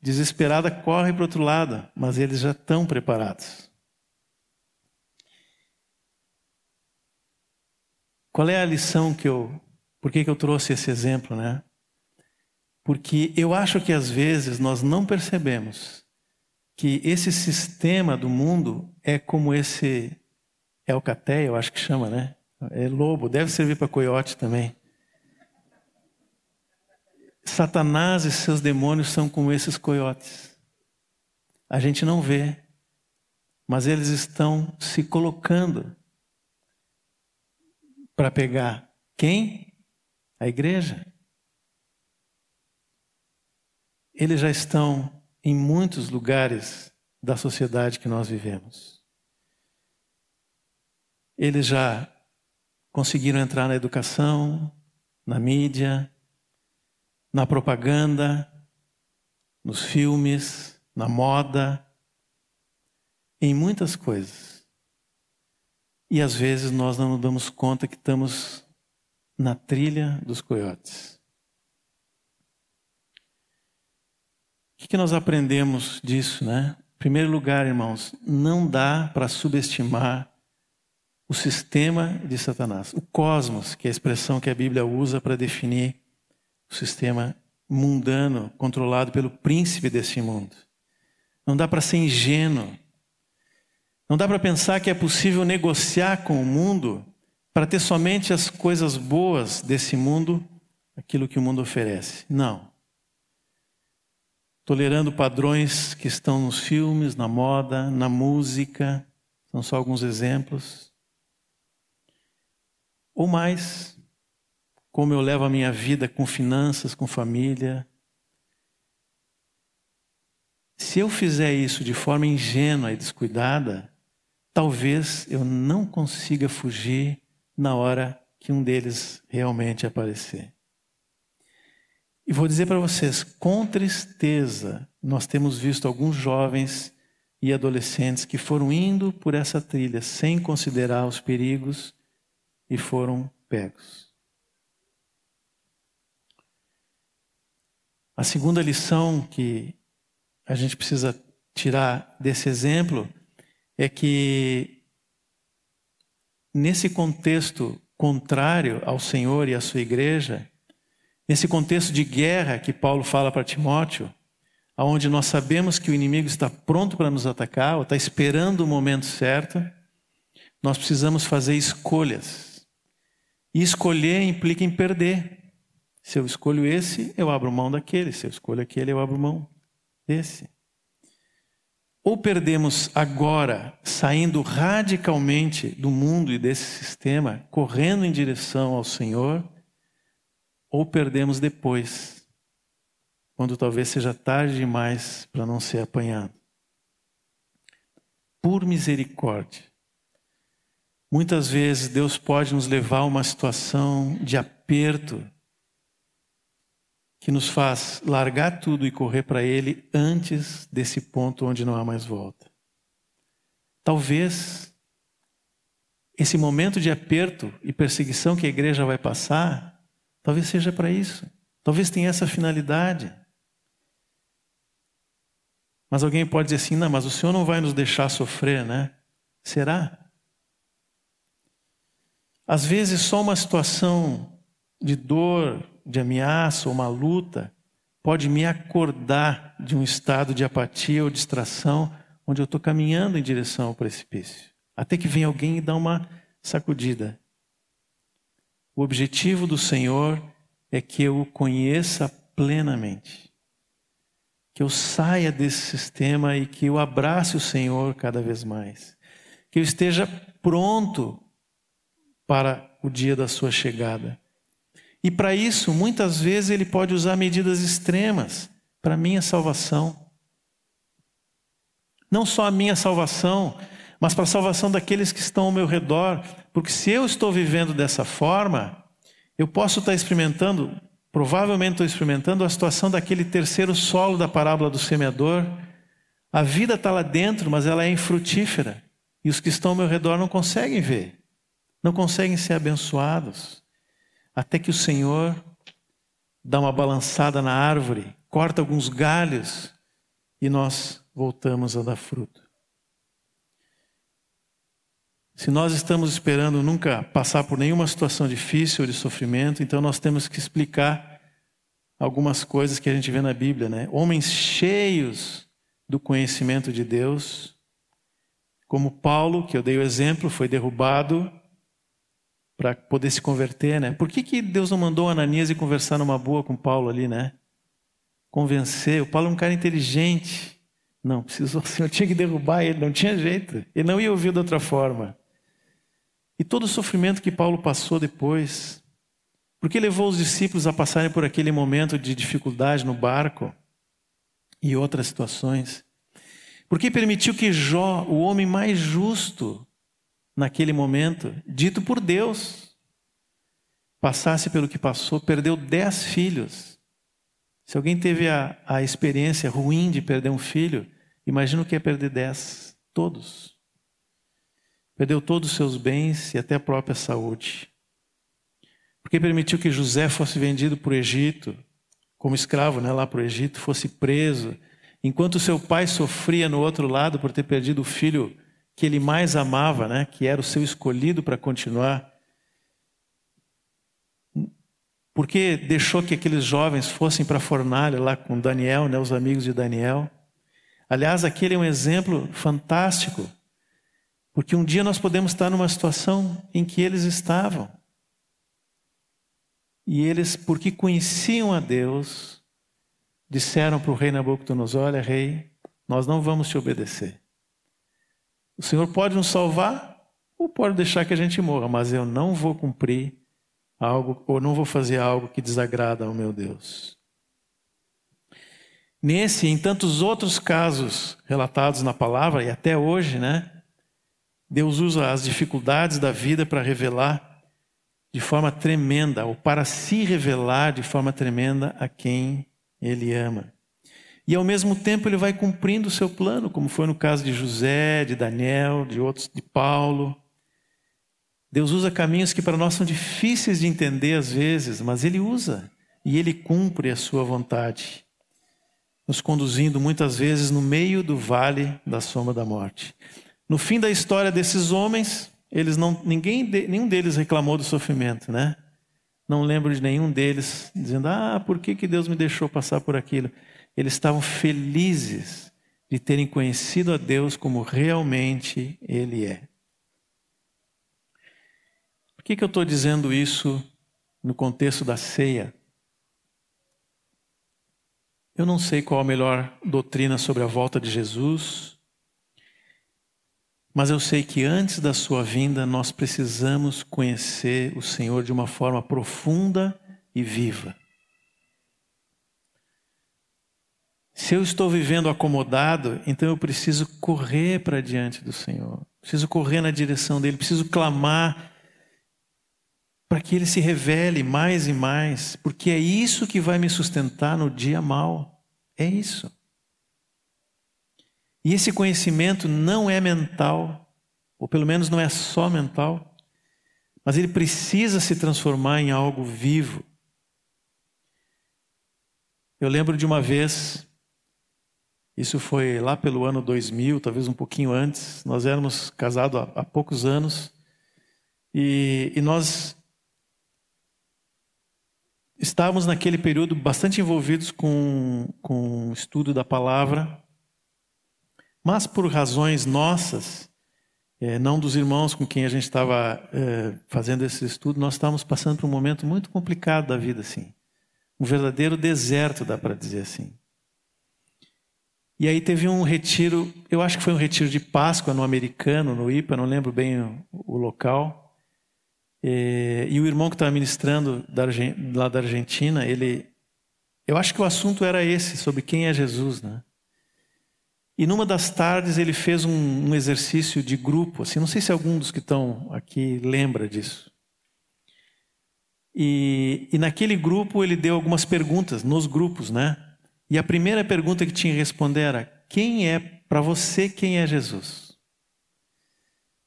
desesperada, corre para o outro lado, mas eles já estão preparados. Qual é a lição que eu. Por que, que eu trouxe esse exemplo, né? Porque eu acho que às vezes nós não percebemos que esse sistema do mundo é como esse Elcateia, eu acho que chama, né? É lobo, deve servir para coiote também. Satanás e seus demônios são como esses coiotes. A gente não vê, mas eles estão se colocando para pegar quem? A igreja. Eles já estão em muitos lugares da sociedade que nós vivemos. Eles já conseguiram entrar na educação, na mídia, na propaganda, nos filmes, na moda, em muitas coisas. E às vezes nós não nos damos conta que estamos na trilha dos coiotes. O que nós aprendemos disso, né? Em primeiro lugar, irmãos, não dá para subestimar o sistema de Satanás. O cosmos, que é a expressão que a Bíblia usa para definir o sistema mundano controlado pelo príncipe desse mundo. Não dá para ser ingênuo. Não dá para pensar que é possível negociar com o mundo para ter somente as coisas boas desse mundo, aquilo que o mundo oferece. Não. Tolerando padrões que estão nos filmes, na moda, na música, são só alguns exemplos ou mais. Como eu levo a minha vida com finanças, com família. Se eu fizer isso de forma ingênua e descuidada, talvez eu não consiga fugir na hora que um deles realmente aparecer. E vou dizer para vocês, com tristeza, nós temos visto alguns jovens e adolescentes que foram indo por essa trilha sem considerar os perigos e foram pegos. A segunda lição que a gente precisa tirar desse exemplo é que, nesse contexto contrário ao Senhor e à sua igreja, nesse contexto de guerra que Paulo fala para Timóteo, onde nós sabemos que o inimigo está pronto para nos atacar, ou está esperando o momento certo, nós precisamos fazer escolhas. E escolher implica em perder. Se eu escolho esse, eu abro mão daquele. Se eu escolho aquele, eu abro mão desse. Ou perdemos agora, saindo radicalmente do mundo e desse sistema, correndo em direção ao Senhor, ou perdemos depois, quando talvez seja tarde demais para não ser apanhado. Por misericórdia, Muitas vezes Deus pode nos levar a uma situação de aperto que nos faz largar tudo e correr para Ele antes desse ponto onde não há mais volta. Talvez esse momento de aperto e perseguição que a igreja vai passar, talvez seja para isso. Talvez tenha essa finalidade. Mas alguém pode dizer assim: não, mas o Senhor não vai nos deixar sofrer, né? Será? Às vezes, só uma situação de dor, de ameaça ou uma luta pode me acordar de um estado de apatia ou distração onde eu estou caminhando em direção ao precipício. Até que vem alguém e dá uma sacudida. O objetivo do Senhor é que eu o conheça plenamente. Que eu saia desse sistema e que eu abrace o Senhor cada vez mais. Que eu esteja pronto para o dia da sua chegada. E para isso, muitas vezes, ele pode usar medidas extremas para a minha salvação. Não só a minha salvação, mas para a salvação daqueles que estão ao meu redor. Porque se eu estou vivendo dessa forma, eu posso estar experimentando, provavelmente estou experimentando a situação daquele terceiro solo da parábola do semeador. A vida está lá dentro, mas ela é infrutífera. E os que estão ao meu redor não conseguem ver não conseguem ser abençoados, até que o Senhor dá uma balançada na árvore, corta alguns galhos e nós voltamos a dar fruto. Se nós estamos esperando nunca passar por nenhuma situação difícil ou de sofrimento, então nós temos que explicar algumas coisas que a gente vê na Bíblia, né? Homens cheios do conhecimento de Deus, como Paulo, que eu dei o exemplo, foi derrubado para poder se converter, né? Por que, que Deus não mandou Ananias ir conversar numa boa com Paulo ali, né? Convencer. O Paulo é um cara inteligente. Não, precisou, Senhor tinha que derrubar ele, não tinha jeito. Ele não ia ouvir de outra forma. E todo o sofrimento que Paulo passou depois, porque levou os discípulos a passarem por aquele momento de dificuldade no barco e outras situações. Porque permitiu que Jó, o homem mais justo, naquele momento, dito por Deus, passasse pelo que passou, perdeu dez filhos. Se alguém teve a, a experiência ruim de perder um filho, imagina o que é perder dez, todos. Perdeu todos os seus bens e até a própria saúde. Porque permitiu que José fosse vendido para o Egito, como escravo né, lá para o Egito, fosse preso, enquanto seu pai sofria no outro lado por ter perdido o filho que ele mais amava, né, que era o seu escolhido para continuar. Porque deixou que aqueles jovens fossem para a fornalha lá com Daniel, né, os amigos de Daniel. Aliás, aquele é um exemplo fantástico, porque um dia nós podemos estar numa situação em que eles estavam. E eles, porque conheciam a Deus, disseram para o rei Nabucodonosor: Olha, rei, nós não vamos te obedecer. O Senhor pode nos salvar ou pode deixar que a gente morra, mas eu não vou cumprir algo ou não vou fazer algo que desagrada ao meu Deus. Nesse e em tantos outros casos relatados na palavra e até hoje, né? Deus usa as dificuldades da vida para revelar de forma tremenda, ou para se revelar de forma tremenda a quem Ele ama. E ao mesmo tempo ele vai cumprindo o seu plano, como foi no caso de José, de Daniel, de outros, de Paulo. Deus usa caminhos que para nós são difíceis de entender às vezes, mas ele usa e ele cumpre a sua vontade, nos conduzindo muitas vezes no meio do vale da sombra da morte. No fim da história desses homens, eles não, ninguém, nenhum deles reclamou do sofrimento, né? Não lembro de nenhum deles dizendo: "Ah, por que que Deus me deixou passar por aquilo?" Eles estavam felizes de terem conhecido a Deus como realmente Ele é. Por que, que eu estou dizendo isso no contexto da ceia? Eu não sei qual a melhor doutrina sobre a volta de Jesus, mas eu sei que antes da sua vinda nós precisamos conhecer o Senhor de uma forma profunda e viva. Se eu estou vivendo acomodado, então eu preciso correr para diante do Senhor. Preciso correr na direção dele, preciso clamar para que ele se revele mais e mais, porque é isso que vai me sustentar no dia mal. É isso. E esse conhecimento não é mental, ou pelo menos não é só mental, mas ele precisa se transformar em algo vivo. Eu lembro de uma vez, isso foi lá pelo ano 2000, talvez um pouquinho antes, nós éramos casados há, há poucos anos, e, e nós estávamos naquele período bastante envolvidos com, com o estudo da palavra, mas por razões nossas, é, não dos irmãos com quem a gente estava é, fazendo esse estudo, nós estávamos passando por um momento muito complicado da vida, assim. Um verdadeiro deserto, dá para dizer assim. E aí teve um retiro, eu acho que foi um retiro de Páscoa no americano, no IPA, não lembro bem o, local. E, e, o irmão que estava ministrando da, lá da Argentina, ele, eu acho que o assunto era esse, sobre quem é Jesus, né? E numa das tardes ele fez um, um exercício de grupo, assim, não sei se algum dos que estão aqui lembra disso. E, e naquele grupo ele deu algumas perguntas, nos grupos, né? E a primeira pergunta que tinha que responder era: quem é, para você, quem é Jesus?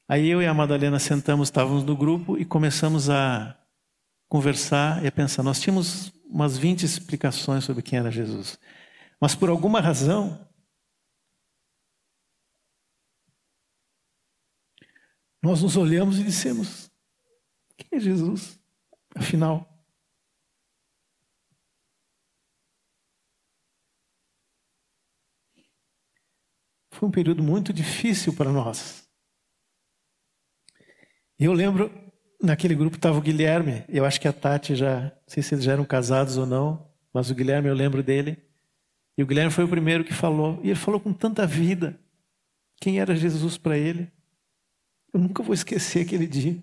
Aí eu e a Madalena sentamos, estávamos no grupo e começamos a conversar e a pensar. Nós tínhamos umas 20 explicações sobre quem era Jesus. Mas por alguma razão, nós nos olhamos e dissemos: quem é Jesus? Afinal. Foi um período muito difícil para nós. Eu lembro, naquele grupo estava o Guilherme, eu acho que a Tati já, não sei se eles já eram casados ou não, mas o Guilherme eu lembro dele. E o Guilherme foi o primeiro que falou, e ele falou com tanta vida. Quem era Jesus para ele? Eu nunca vou esquecer aquele dia.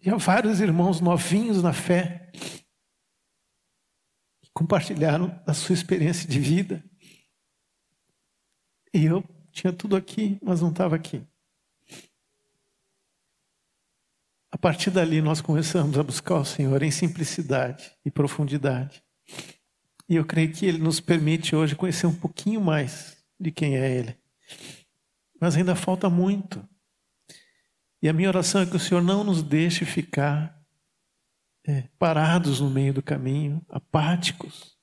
E há vários irmãos novinhos na fé que compartilharam da sua experiência de vida. E eu tinha tudo aqui, mas não estava aqui. A partir dali nós começamos a buscar o Senhor em simplicidade e profundidade. E eu creio que Ele nos permite hoje conhecer um pouquinho mais de quem é Ele. Mas ainda falta muito. E a minha oração é que o Senhor não nos deixe ficar é, parados no meio do caminho, apáticos.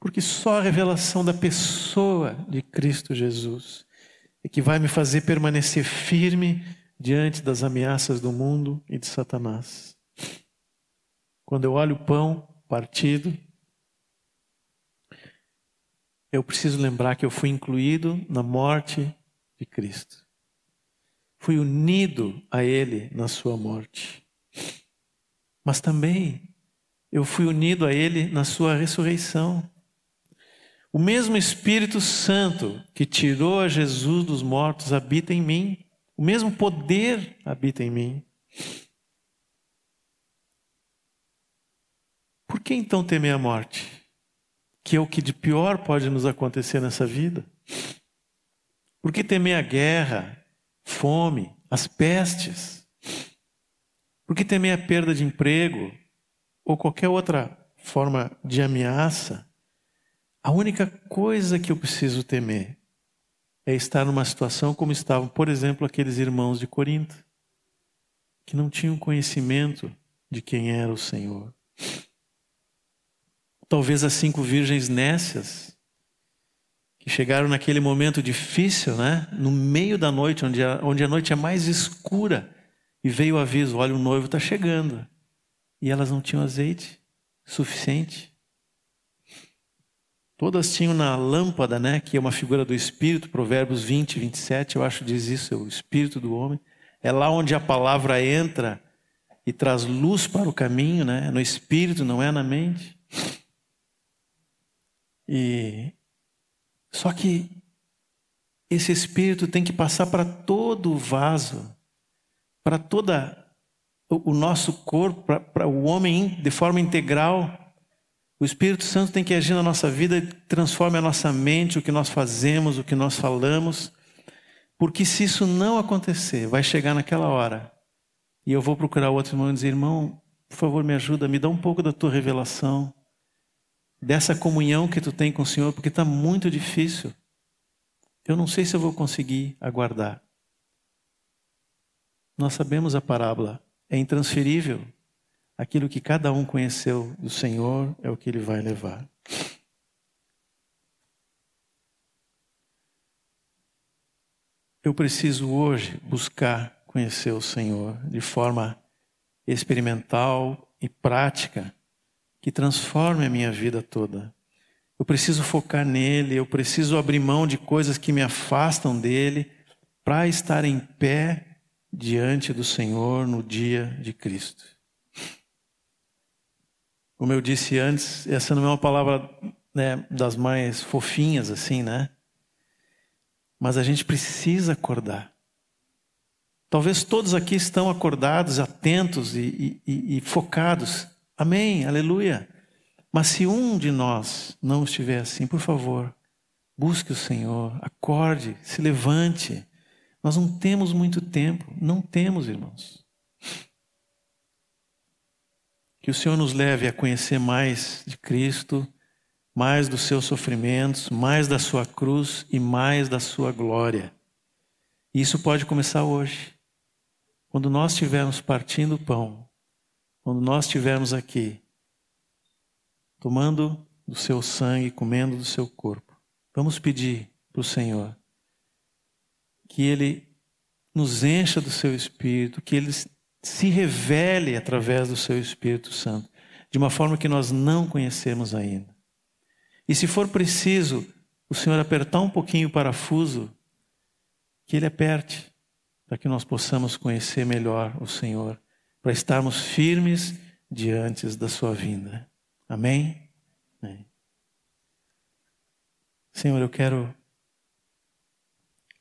Porque só a revelação da pessoa de Cristo Jesus é que vai me fazer permanecer firme diante das ameaças do mundo e de Satanás. Quando eu olho o pão partido, eu preciso lembrar que eu fui incluído na morte de Cristo. Fui unido a Ele na Sua morte. Mas também eu fui unido a Ele na Sua ressurreição. O mesmo Espírito Santo que tirou a Jesus dos mortos habita em mim. O mesmo poder habita em mim. Por que então temer a morte? que é o que de pior pode nos acontecer nessa vida. Por que temer a guerra, fome, as pestes? Por que temer a perda de emprego ou qualquer outra forma de ameaça? A única coisa que eu preciso temer é estar numa situação como estavam, por exemplo, aqueles irmãos de Corinto, que não tinham conhecimento de quem era o Senhor. Talvez as cinco virgens nécias, que chegaram naquele momento difícil, né? no meio da noite, onde a, onde a noite é mais escura, e veio o aviso: olha, o noivo está chegando. E elas não tinham azeite suficiente. Todas tinham na lâmpada, né, que é uma figura do Espírito, Provérbios 20, 27, eu acho diz isso, é o Espírito do homem. É lá onde a palavra entra e traz luz para o caminho, né? no Espírito, não é na mente. E só que esse espírito tem que passar para todo o vaso, para toda o nosso corpo, para o homem de forma integral. O Espírito Santo tem que agir na nossa vida transforme a nossa mente, o que nós fazemos, o que nós falamos. Porque se isso não acontecer, vai chegar naquela hora e eu vou procurar outro irmão e dizer: irmão, por favor, me ajuda, me dá um pouco da tua revelação, dessa comunhão que tu tem com o Senhor, porque está muito difícil. Eu não sei se eu vou conseguir aguardar. Nós sabemos a parábola, é intransferível. Aquilo que cada um conheceu do Senhor é o que ele vai levar. Eu preciso hoje buscar conhecer o Senhor de forma experimental e prática, que transforme a minha vida toda. Eu preciso focar nele, eu preciso abrir mão de coisas que me afastam dele para estar em pé diante do Senhor no dia de Cristo. Como eu disse antes, essa não é uma palavra né, das mais fofinhas assim, né? Mas a gente precisa acordar. Talvez todos aqui estão acordados, atentos e, e, e, focados. Amém, aleluia. Mas se um de nós não estiver assim, por favor, busque o Senhor, acorde, se levante. Nós não temos muito tempo, não temos, irmãos. Que o Senhor nos leve a conhecer mais de Cristo, mais dos seus sofrimentos, mais da sua cruz e mais da sua glória. E isso pode começar hoje. Quando nós estivermos partindo o pão, quando nós estivermos aqui, tomando do seu sangue, comendo do seu corpo, vamos pedir para o Senhor que Ele nos encha do seu Espírito, que Ele se revele através do seu Espírito Santo, de uma forma que nós não conhecemos ainda. E se for preciso o Senhor apertar um pouquinho o parafuso, que Ele aperte, para que nós possamos conhecer melhor o Senhor, para estarmos firmes diante da Sua vinda. Amém? Amém. Senhor, eu quero,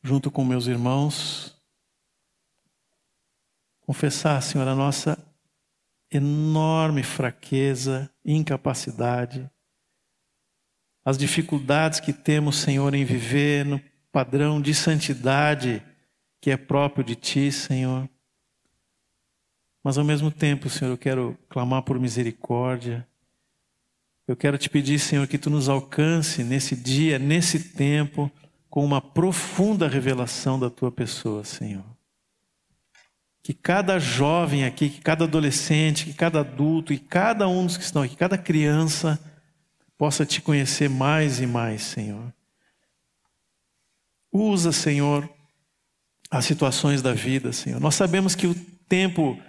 junto com meus irmãos, confessar, Senhor, a nossa enorme fraqueza, incapacidade as dificuldades que temos, Senhor, em viver no padrão de santidade que é próprio de Ti, Senhor. Mas ao mesmo tempo, Senhor, eu quero clamar por misericórdia. Eu quero te pedir, Senhor, que Tu nos alcance nesse dia, nesse tempo, com uma profunda revelação da Tua pessoa, Senhor. Que cada jovem aqui, que cada adolescente, que cada adulto e cada um dos que estão aqui, cada criança, possa te conhecer mais e mais, Senhor. Usa, Senhor, as situações da vida, Senhor. Nós sabemos que o tempo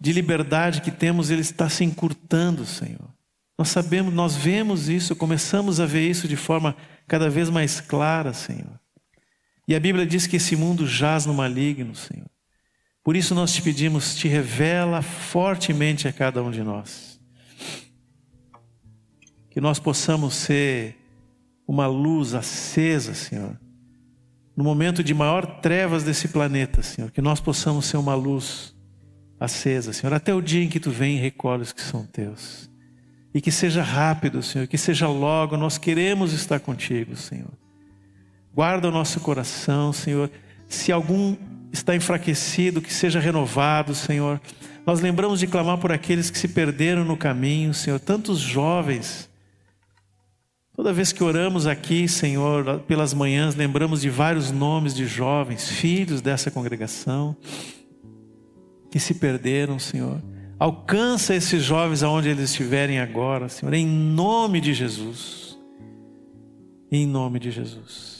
de liberdade que temos, ele está se encurtando, Senhor. Nós sabemos, nós vemos isso, começamos a ver isso de forma cada vez mais clara, Senhor. E a Bíblia diz que esse mundo jaz no maligno, Senhor. Por isso nós te pedimos, te revela fortemente a cada um de nós que nós possamos ser uma luz acesa, Senhor, no momento de maior trevas desse planeta, Senhor, que nós possamos ser uma luz acesa, Senhor, até o dia em que tu vem e recolhe os que são teus. E que seja rápido, Senhor, que seja logo, nós queremos estar contigo, Senhor. Guarda o nosso coração, Senhor. Se algum está enfraquecido, que seja renovado, Senhor. Nós lembramos de clamar por aqueles que se perderam no caminho, Senhor, tantos jovens Toda vez que oramos aqui, Senhor, pelas manhãs, lembramos de vários nomes de jovens, filhos dessa congregação, que se perderam, Senhor. Alcança esses jovens aonde eles estiverem agora, Senhor, em nome de Jesus. Em nome de Jesus.